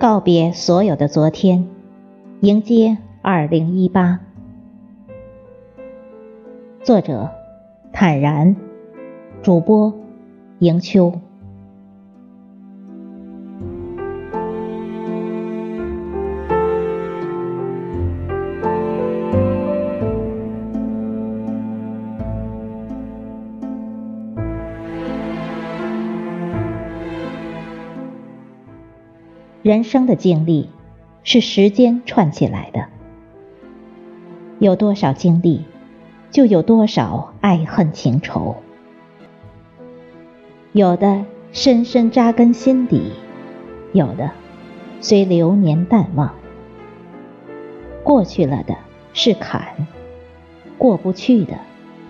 告别所有的昨天，迎接二零一八。作者：坦然，主播：迎秋。人生的经历是时间串起来的，有多少经历，就有多少爱恨情仇。有的深深扎根心底，有的随流年淡忘。过去了的是坎，过不去的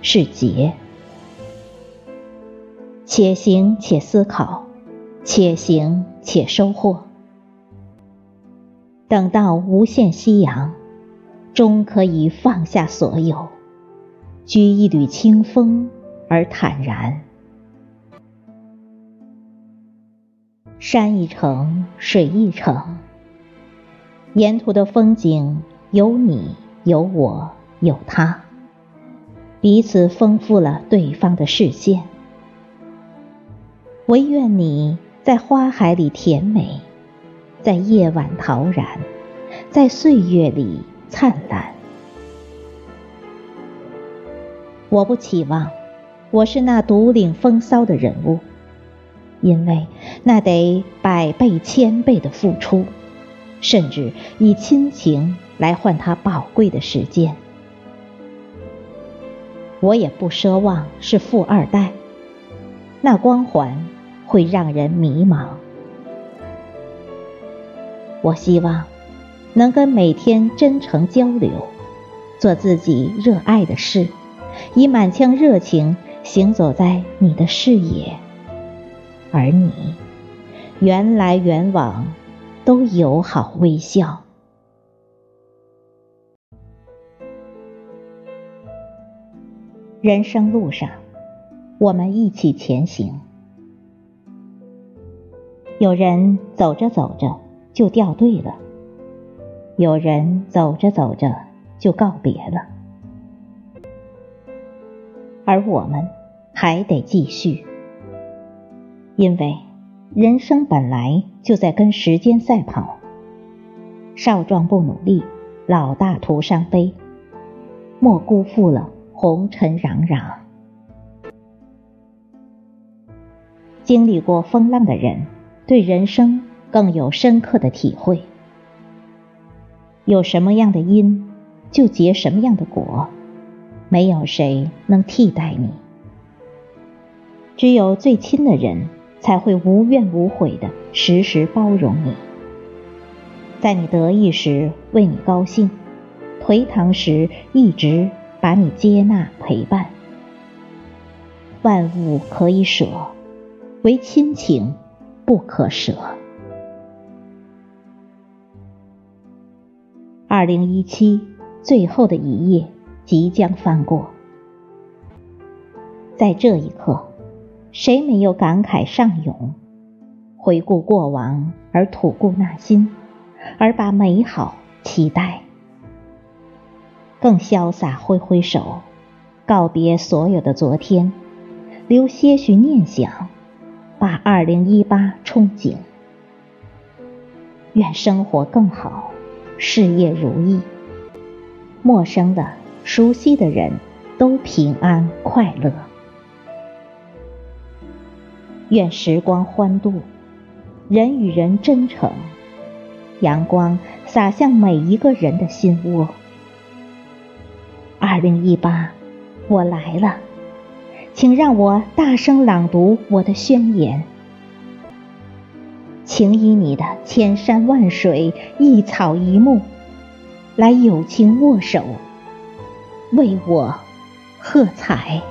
是劫。且行且思考，且行且收获。等到无限夕阳，终可以放下所有，掬一缕清风而坦然。山一程，水一程，沿途的风景有你有我有他，彼此丰富了对方的视线。唯愿你在花海里甜美。在夜晚陶然，在岁月里灿烂。我不期望我是那独领风骚的人物，因为那得百倍千倍的付出，甚至以亲情来换他宝贵的时间。我也不奢望是富二代，那光环会让人迷茫。我希望能跟每天真诚交流，做自己热爱的事，以满腔热情行走在你的视野，而你缘来缘往都友好微笑。人生路上，我们一起前行。有人走着走着。就掉队了，有人走着走着就告别了，而我们还得继续，因为人生本来就在跟时间赛跑。少壮不努力，老大徒伤悲，莫辜负了红尘攘攘。经历过风浪的人，对人生。更有深刻的体会。有什么样的因，就结什么样的果，没有谁能替代你。只有最亲的人，才会无怨无悔的时时包容你，在你得意时为你高兴，颓唐时一直把你接纳陪伴。万物可以舍，唯亲情不可舍。二零一七，最后的一页即将翻过，在这一刻，谁没有感慨上涌？回顾过往而吐故纳新，而把美好期待，更潇洒挥挥手，告别所有的昨天，留些许念想，把二零一八憧憬。愿生活更好。事业如意，陌生的、熟悉的人都平安快乐。愿时光欢度，人与人真诚，阳光洒向每一个人的心窝。二零一八，我来了，请让我大声朗读我的宣言。请以你的千山万水、一草一木，来友情握手，为我喝彩。